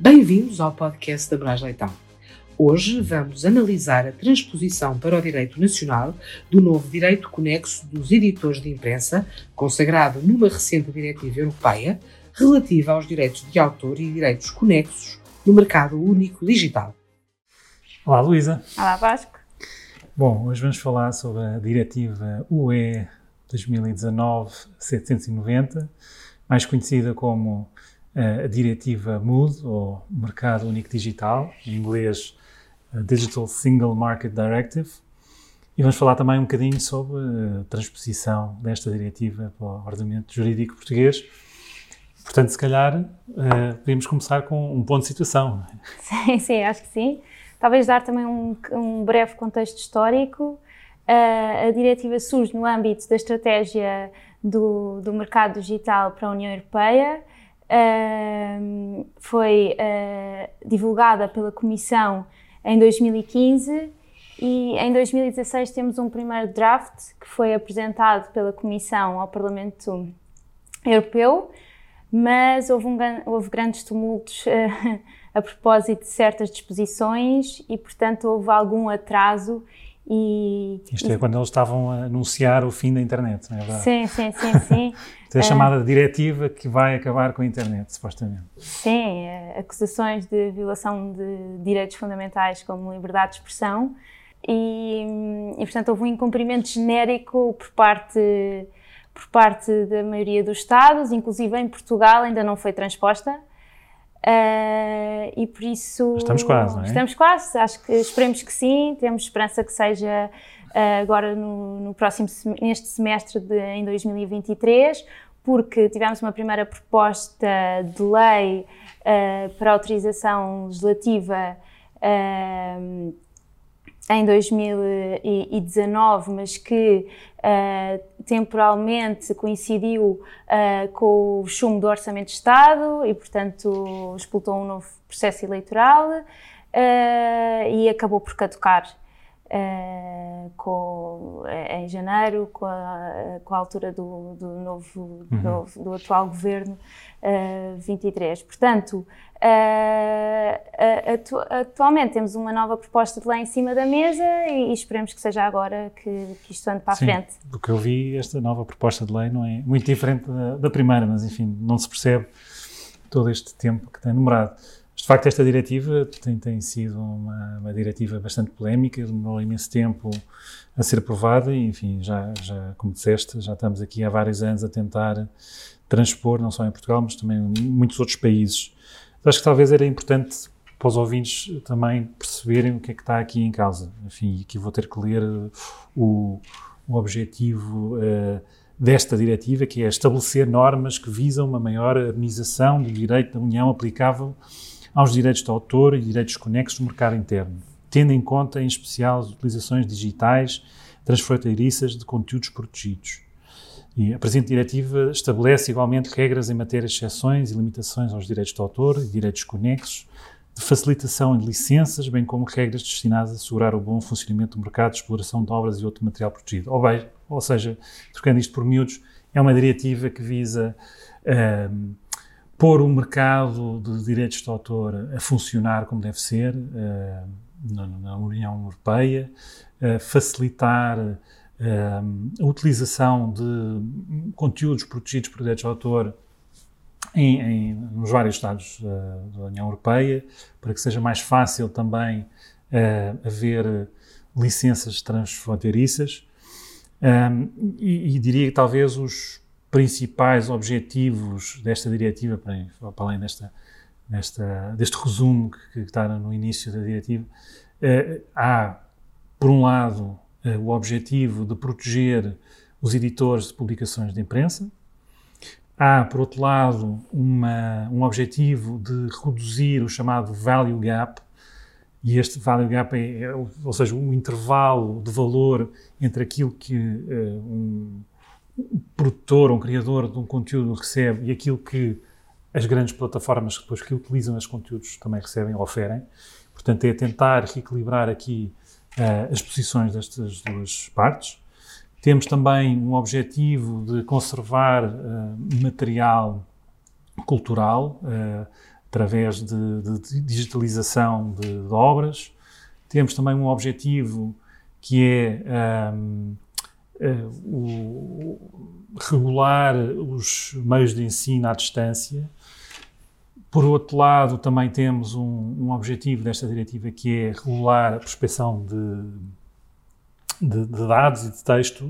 Bem-vindos ao podcast da Brás Leitão. Hoje vamos analisar a transposição para o direito nacional do novo direito conexo dos editores de imprensa, consagrado numa recente diretiva europeia relativa aos direitos de autor e direitos conexos no mercado único digital. Olá, Luísa. Olá, Vasco. Bom, hoje vamos falar sobre a diretiva UE 2019-790, mais conhecida como a diretiva MOOD, ou Mercado Único Digital, em inglês Digital Single Market Directive, e vamos falar também um bocadinho sobre a transposição desta diretiva para o ordenamento jurídico português. Portanto, se calhar, uh, podemos começar com um ponto de situação. Sim, sim, acho que sim. Talvez dar também um, um breve contexto histórico. Uh, a diretiva surge no âmbito da estratégia do, do mercado digital para a União Europeia. Uh, foi divulgada pela Comissão em 2015 e em 2016 temos um primeiro draft que foi apresentado pela Comissão ao Parlamento Europeu, mas houve, um, houve grandes tumultos uh, a propósito de certas disposições e, portanto, houve algum atraso e, Isto é quando eles estavam a anunciar o fim da internet, não é verdade? Sim, sim, sim, sim. é a chamada diretiva que vai acabar com a internet, supostamente. Sim, é, acusações de violação de direitos fundamentais como liberdade de expressão e, e portanto, houve um incumprimento genérico por parte por parte da maioria dos Estados, inclusive em Portugal ainda não foi transposta. Uh, e por isso. Estamos quase, não é? Estamos quase, acho que esperemos que sim, temos esperança que seja uh, agora no, no, próximo, neste semestre de, em 2023, porque tivemos uma primeira proposta de lei uh, para autorização legislativa em 2019, mas que uh, temporalmente coincidiu uh, com o chumbo do Orçamento de Estado e, portanto, explotou um novo processo eleitoral uh, e acabou por caducar. Com, em janeiro, com a, com a altura do, do novo, uhum. do, do, atual governo 23. Portanto, Uh, atu atualmente temos uma nova proposta de lei em cima da mesa e, e esperemos que seja agora que, que isto ande para Sim, a frente. Do que eu vi, esta nova proposta de lei não é muito diferente da, da, primeira, mas enfim, não se percebe todo este tempo que tem demorado. De facto, esta diretiva tem, tem sido uma, uma, diretiva bastante polémica, demorou imenso tempo a ser aprovada e, enfim, já, já, como disseste, já estamos aqui há vários anos a tentar transpor, não só em Portugal, mas também em muitos outros países acho que talvez era importante para os ouvintes também perceberem o que é que está aqui em causa. Enfim, aqui vou ter que ler o, o objetivo uh, desta diretiva, que é estabelecer normas que visam uma maior harmonização do direito da União aplicável aos direitos de autor e direitos conexos no mercado interno, tendo em conta, em especial, as utilizações digitais transfronteiriças de conteúdos protegidos. E a presente diretiva estabelece igualmente regras em matéria de exceções e limitações aos direitos de autor e direitos conexos, de facilitação de licenças, bem como regras destinadas a assegurar o bom funcionamento do mercado de exploração de obras e outro material protegido. Ou, bem, ou seja, trocando isto por miúdos, é uma diretiva que visa uh, pôr o mercado de direitos de autor a funcionar como deve ser uh, na, na, União Europeia, uh, facilitar a utilização de conteúdos protegidos por direitos de autor em, em, nos vários Estados uh, da União Europeia, para que seja mais fácil também uh, haver licenças transfronteiriças. Um, e, e, diria que talvez os principais objetivos desta diretiva, para, para além desta, desta, deste resumo que, que, está no início da diretiva, uh, há, por um lado, eh, o objetivo de proteger os editores de publicações de imprensa. Há, por outro lado, uma, um objetivo de reduzir o chamado value gap, e este value gap é, é ou seja, um intervalo de valor entre aquilo que uh, um produtor, um criador de um conteúdo recebe e aquilo que as grandes plataformas depois que utilizam esses conteúdos também recebem, oferem. Portanto, é tentar reequilibrar aqui uh, as posições destas duas partes. Temos também um objetivo de conservar uh, material cultural, uh, através de, de digitalização de, de, obras. Temos também um objetivo que é um, o, regular os meios de ensino à distância. Por outro lado, também temos um, um objetivo desta diretiva que é regular a prospecção de, de, de dados e de texto,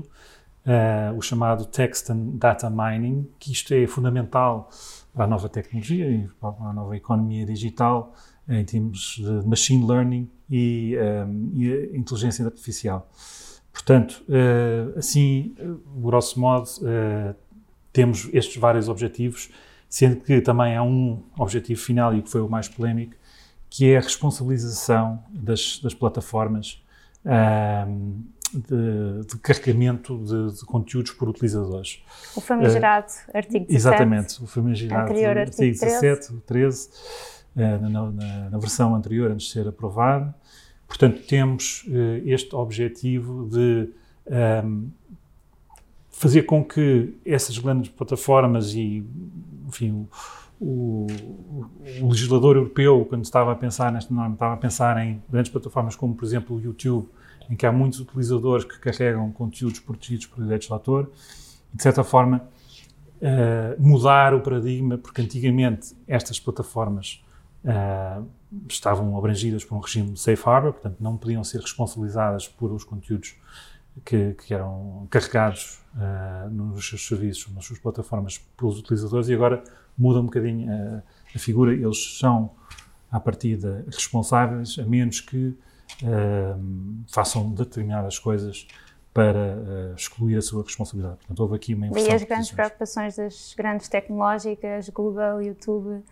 uh, o chamado Text and Data Mining, que isto é fundamental para a nova tecnologia e para a nova economia digital em termos de machine learning e, um, e inteligência artificial. Portanto, uh, assim, grosso modo, uh, temos estes vários objetivos, sendo que também há um objetivo final e que foi o mais polémico, que é a responsabilização das, das plataformas uh, de, de, carregamento de, de, conteúdos por utilizadores. O famigerado uh, artigo 17. Exatamente, o famigerado anterior artigo, artigo 17, 13, 13 uh, na, na, na, versão anterior, antes de ser aprovado. Portanto, temos uh, este objetivo de um, ehm, fazer com que essas grandes plataformas e, enfim, o, o, o, legislador europeu, quando estava a pensar nesta norma, estava a pensar em grandes plataformas como, por exemplo, o YouTube, em que há muitos utilizadores que carregam conteúdos protegidos por direitos de autor, e, de certa forma, uh, mudar o paradigma, porque antigamente estas plataformas uh, estavam abrangidas por um regime de safe harbor, portanto não podiam ser responsabilizadas por os conteúdos que, que eram carregados uh, nos seus serviços, nas suas plataformas pelos utilizadores e agora muda um bocadinho a, a figura, eles são à partida responsáveis, a menos que uh, façam determinadas coisas para uh, excluir a sua responsabilidade. Portanto, houve aqui uma inversão. E as grandes preocupações das grandes tecnológicas, Google, YouTube,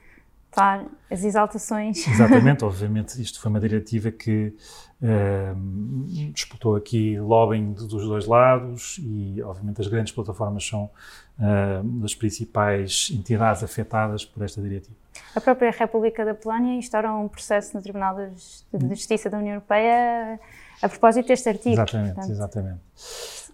Claro, as exaltações. Exatamente, obviamente isto foi uma diretiva que uh, disputou aqui lobbying dos dois lados e obviamente as grandes plataformas são uh, das principais entidades afetadas por esta diretiva. A própria República da Polónia instaurou um processo no Tribunal de Justiça da União Europeia a propósito deste artigo. Exatamente, portanto. exatamente.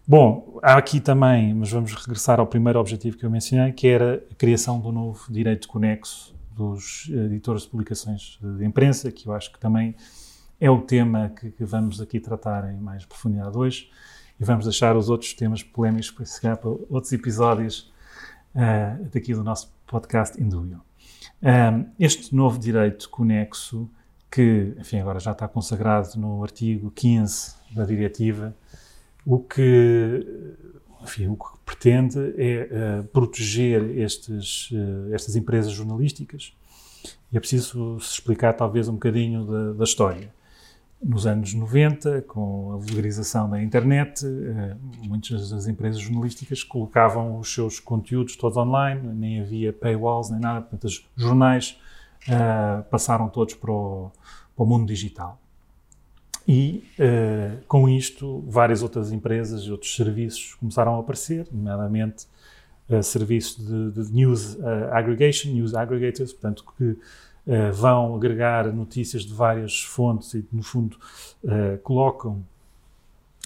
Bom, há aqui também, mas vamos regressar ao primeiro objetivo que eu mencionei, que era a criação do novo direito conexo dos editores de publicações de imprensa, que eu acho que também é o tema que, que vamos aqui tratar em mais profundidade hoje. E vamos deixar os outros temas polémicos para chegar para outros episódios uh, daqui do nosso podcast Indúbio. Um, este novo direito conexo, que, enfim, agora já está consagrado no artigo 15 da diretiva, o que enfim, o que pretende é uh, proteger estes, uh, estas empresas jornalísticas e é preciso se explicar talvez um bocadinho da, da história. Nos anos 90, com a vulgarização da internet, uh, muitas das empresas jornalísticas colocavam os seus conteúdos todos online, nem havia paywalls nem nada, portanto, os jornais passaram todos para o, para o mundo digital. E uh, com isto, várias outras empresas e outros serviços começaram a aparecer, nomeadamente uh, serviços de, de news uh, aggregation, news aggregators, portanto, que vão agregar notícias de várias fontes e, no fundo, colocam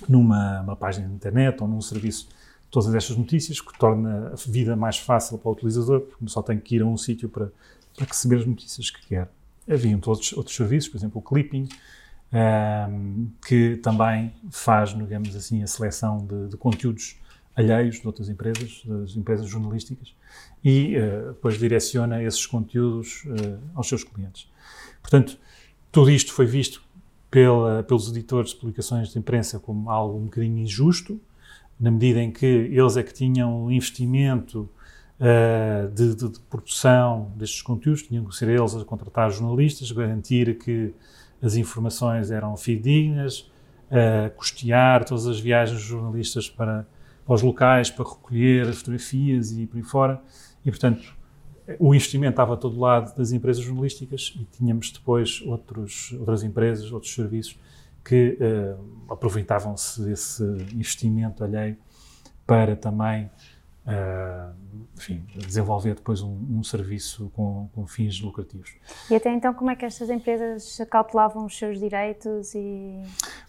numa página de internet ou num serviço todas estas notícias, que torna a vida mais fácil para o utilizador, porque só tem que ir a um sítio para, para receber as notícias que quer. Haviam outros, outros serviços, por exemplo, o clipping, um, que também faz, digamos assim, a seleção de, de, conteúdos alheios de outras empresas, das empresas jornalísticas, e uh, depois direciona esses conteúdos uh, aos seus clientes. Portanto, tudo isto foi visto pela, pelos editores de publicações de imprensa como algo um bocadinho injusto, na medida em que eles é que tinham um investimento uh, de, de, de, produção destes conteúdos, tinham que ser eles a contratar jornalistas, garantir que as informações eram fidedignas, custear todas as viagens dos jornalistas para, para os locais, para recolher as fotografias e por aí fora. E, portanto, o investimento estava a todo lado das empresas jornalísticas e tínhamos depois outros, outras empresas, outros serviços que uh, aproveitavam-se desse investimento alheio para também uh, enfim, desenvolver depois um, um serviço com, com, fins lucrativos. E até então, como é que estas empresas cautelavam os seus direitos e...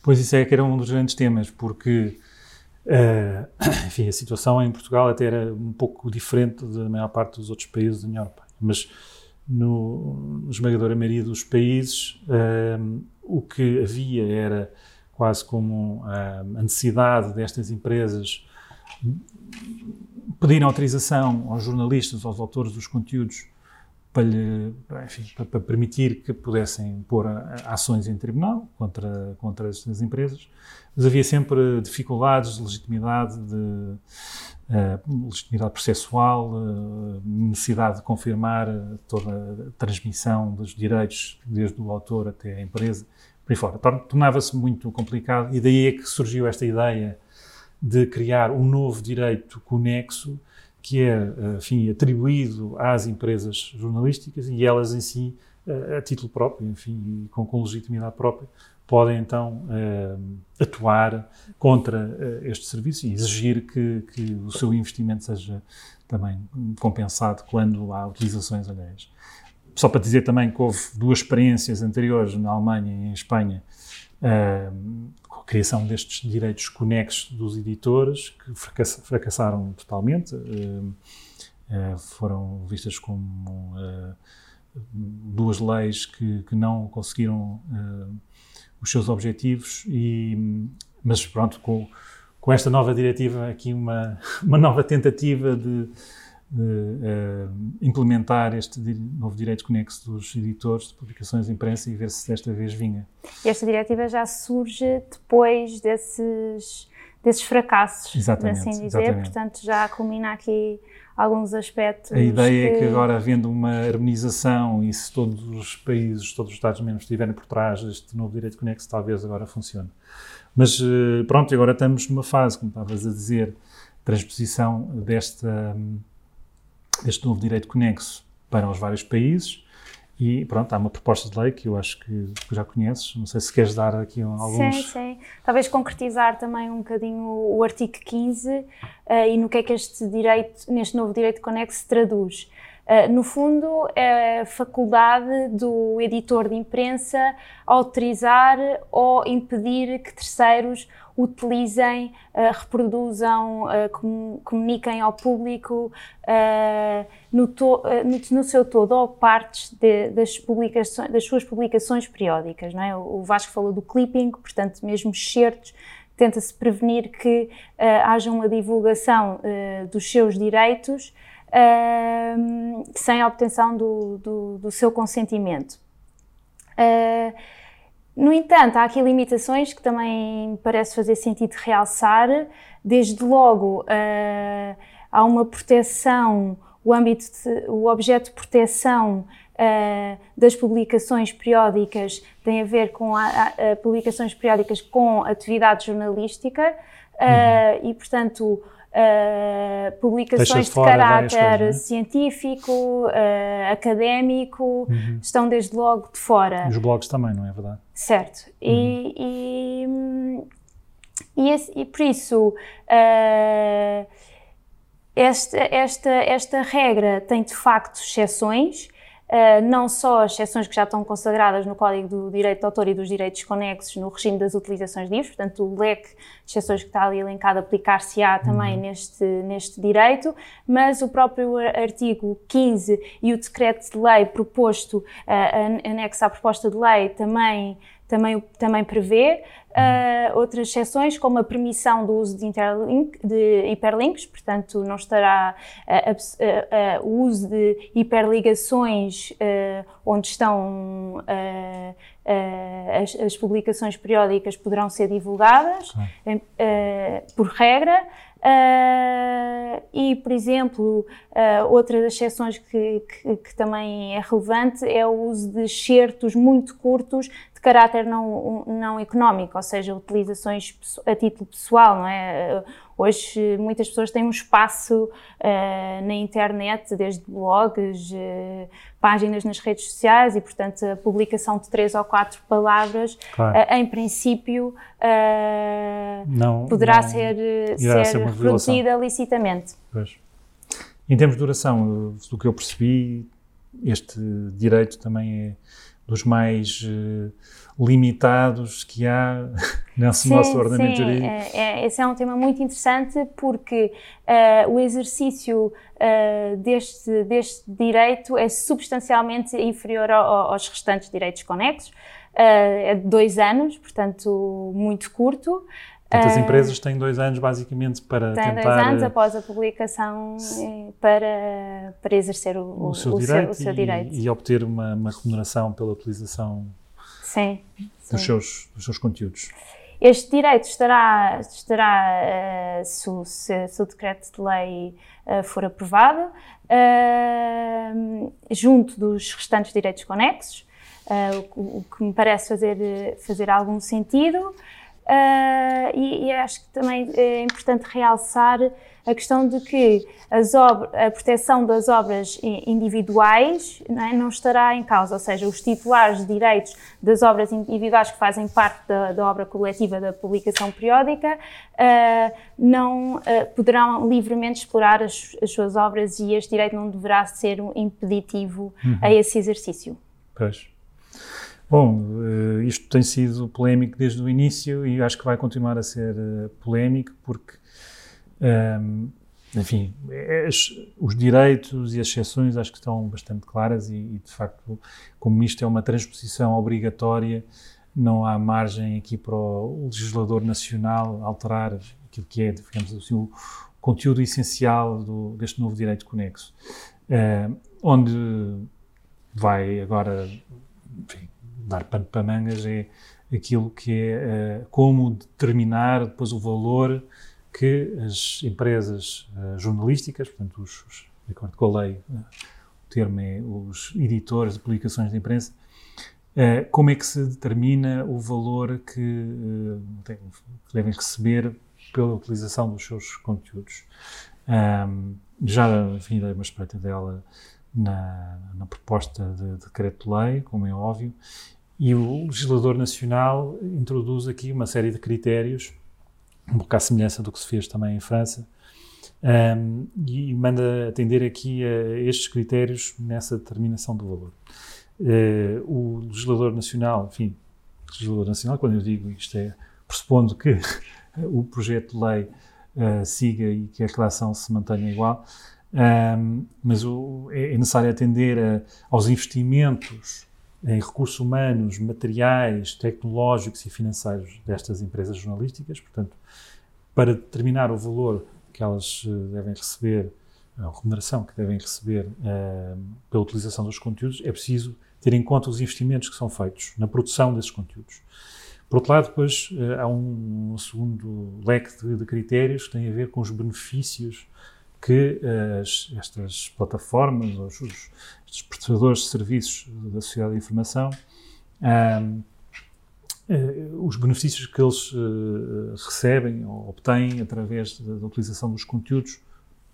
Pois isso é que era um dos grandes temas, porque uh, enfim, a situação em Portugal até era um pouco diferente da maior parte dos outros países da União Europeia, mas no esmagadora maioria dos países, um, o que havia era quase como a necessidade destas empresas pedirem autorização aos jornalistas, aos autores dos conteúdos, para, lhe, enfim, para, permitir que pudessem pôr ações em tribunal contra, contra estas empresas, mas havia sempre dificuldades de legitimidade, de uh, legitimidade processual, uh, necessidade de confirmar toda a transmissão dos direitos, desde o autor até a empresa, por aí fora. Tornava-se muito complicado e daí é que surgiu esta ideia de criar um novo direito conexo que é, enfim, atribuído às empresas jornalísticas e elas em si, a título próprio, enfim, com, com legitimidade própria, podem então atuar contra este serviço e exigir que, que o seu investimento seja também compensado quando há utilizações alheias. Só para dizer também que houve duas experiências anteriores na Alemanha e em Espanha criação destes direitos conexos dos editores, que fracassaram totalmente, foram vistas como duas leis que, que não conseguiram os seus objetivos, e, mas pronto, com, com esta nova diretiva, aqui uma, uma nova tentativa de implementar este novo direito conexo dos editores de publicações de imprensa e ver se desta vez vinha. E esta diretiva já surge depois desses, desses fracassos, exatamente, assim dizer, exatamente. portanto já culmina aqui alguns aspectos. A ideia que... é que agora, havendo uma harmonização e se todos os países, todos os Estados-membros estiverem por trás deste novo direito conexo, talvez agora funcione. Mas uh, pronto, agora estamos numa fase, como estavas a dizer, transposição desta. Este novo direito conexo para os vários países. E pronto, há uma proposta de lei que eu acho que, já conheces. Não sei se queres dar aqui alguns. Sim, sim. Talvez concretizar também um bocadinho o, artigo 15 uh, e no que é que este direito, neste novo direito conexo, se traduz. Uh, no fundo, é a faculdade do editor de imprensa autorizar ou impedir que terceiros utilizem, uh, reproduzam, uh, comuniquem ao público no, to, no, no, seu todo ou partes de, das, publicações, das suas publicações periódicas. Não é? O Vasco falou do clipping, portanto, mesmo excertos, tenta-se prevenir que haja uma divulgação dos seus direitos sem a obtenção do, do, do seu consentimento. Uh, no entanto, há aqui limitações que também parece fazer sentido realçar. Desde logo, uh, há uma proteção, o âmbito, de, o objeto de proteção uh, das publicações periódicas tem a ver com a, a, a publicações periódicas com atividade jornalística uh, uhum. e, portanto, Uh, publicações de caráter coisas, é? científico, uh, académico, uhum. estão desde logo de fora. E os blogs também, não é verdade? Certo. Uhum. E, e, e, esse, e, por isso, uh, esta, esta, esta regra tem de facto exceções. Uh, não só as exceções que já estão consagradas no Código do Direito de Autor e dos Direitos Conexos no regime das utilizações livres, portanto, o leque de exceções que está ali elencado aplicar-se-á também uhum. neste, neste direito, mas o próprio artigo 15 e o decreto de lei proposto, uh, anexo à proposta de lei, também também, também prevê uh, outras exceções, como a permissão do uso de, interlink, de hiperlinks, portanto, não estará uh, uh, o uso de hiperligações onde estão as, as, publicações periódicas poderão ser divulgadas, por regra. Uh, e, por exemplo, uh, outra das exceções que, que, que, também é relevante é o uso de excertos muito curtos de caráter não, não económico, ou seja, utilizações a título pessoal, não é? Hoje muitas pessoas têm um espaço uh, na internet, desde blogs, uh, páginas nas redes sociais e, portanto, a publicação de três ou quatro palavras, claro. uh, em princípio, não, poderá não ser, ser, ser licitamente. Pois. Em termos de duração, do que eu percebi, este direito também é dos mais uh, limitados que há nesse sim, nosso ordenamento sim. jurídico. É, é, esse é um tema muito interessante porque uh, o exercício uh, deste, deste direito é substancialmente inferior ao, aos restantes direitos conexos. é de dois anos, portanto, muito curto. Portanto, as empresas têm dois anos, basicamente, para têm tentar... dois anos após a publicação para, para exercer o, o, seu, o direito, o seu direito. E, e obter uma, uma, remuneração pela utilização sim, dos, sim. Seus, dos seus conteúdos. Este direito estará, estará uh, se, o, se, se, o decreto de lei uh, for aprovado, uh, junto dos restantes direitos conexos, o, o, que me parece fazer, fazer algum sentido. Uh, e, e, acho que também é importante realçar a questão de que a proteção das obras individuais não, é, não, estará em causa, ou seja, os titulares de direitos das obras individuais que fazem parte da, da obra coletiva da publicação periódica uh, não uh, poderão livremente explorar as, as, suas obras e este direito não deverá ser um impeditivo uhum. a esse exercício. Pois. Bom, uh, isto tem sido polémico desde o início e acho que vai continuar a ser uh, polémico porque, ehm, enfim, os direitos e as exceções acho que estão bastante claras e, de facto, como isto é uma transposição obrigatória, não há margem aqui para o legislador nacional alterar aquilo que é, digamos assim, o conteúdo essencial do, deste novo direito conexo, uh, onde vai agora, dar pano para mangas é aquilo que é uh, como determinar depois o valor que as empresas uh, jornalísticas, portanto, os, os, de acordo com a lei, uh, o termo é os editores de publicações de imprensa, como é que se determina o valor que, devem receber pela utilização dos seus conteúdos. Já, enfim, dei uma espreita dela na, na proposta de decreto-lei, como é óbvio, e o legislador nacional introduz aqui uma série de critérios, um pouco à semelhança do que se fez também em França, um, e manda atender aqui a estes critérios nessa determinação do valor. Uh, o legislador nacional, enfim, legislador nacional, quando eu digo isto é pressupondo que o projeto de lei uh, siga e que a relação se mantenha igual, um, mas o, é, é necessário atender a, aos investimentos em recursos humanos, materiais, tecnológicos e financeiros destas empresas jornalísticas. Portanto, para determinar o valor que elas eh, devem receber, a remuneração que devem receber uh, pela utilização dos conteúdos, é preciso ter em conta os investimentos que são feitos na produção desses conteúdos. Por outro lado, depois uh, há um, um, segundo leque de, de critérios que tem a ver com os benefícios que as, estas plataformas, os, os, estes prestadores de serviços da sociedade de informação, eh, os benefícios que eles uh, recebem ou obtêm através da, utilização dos conteúdos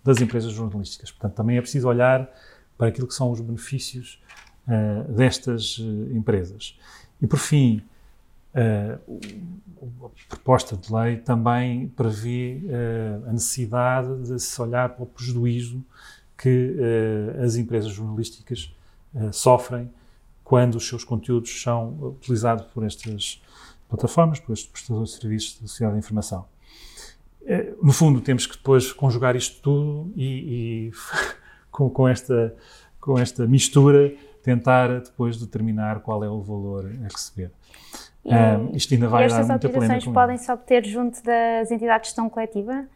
das empresas jornalísticas. Portanto, também é preciso olhar para aquilo que são os benefícios uh, destas uh, empresas. E, por fim, a proposta de lei também prevê uh, a necessidade de se olhar para o prejuízo que uh, as empresas jornalísticas uh, sofrem quando os seus conteúdos são utilizados por estas plataformas, por estes prestadores de serviços da sociedade de informação. no fundo, temos que depois conjugar isto tudo e, e com, com, esta, com esta mistura tentar depois determinar qual é o valor a receber. E, isto ainda vai e estas autorizações podem-se obter junto das entidades de gestão coletiva?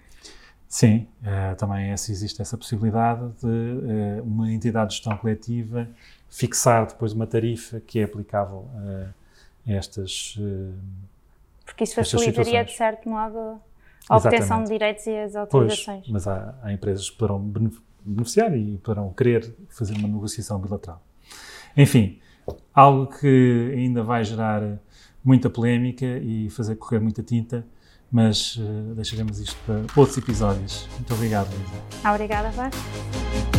Sim, uh, também essa, existe essa possibilidade de uh, uma entidade de gestão coletiva fixar depois uma tarifa que é aplicável a estas Porque isso facilitaria, de certo modo, a obtenção de direitos e as autorizações. Pois, mas há, há empresas que poderão beneficiar e poderão querer fazer uma negociação bilateral. Enfim, algo que ainda vai gerar muita polémica e fazer correr muita tinta, mas uh, deixaremos isto para outros episódios. Muito obrigado, Lisa. Obrigada, Vasco.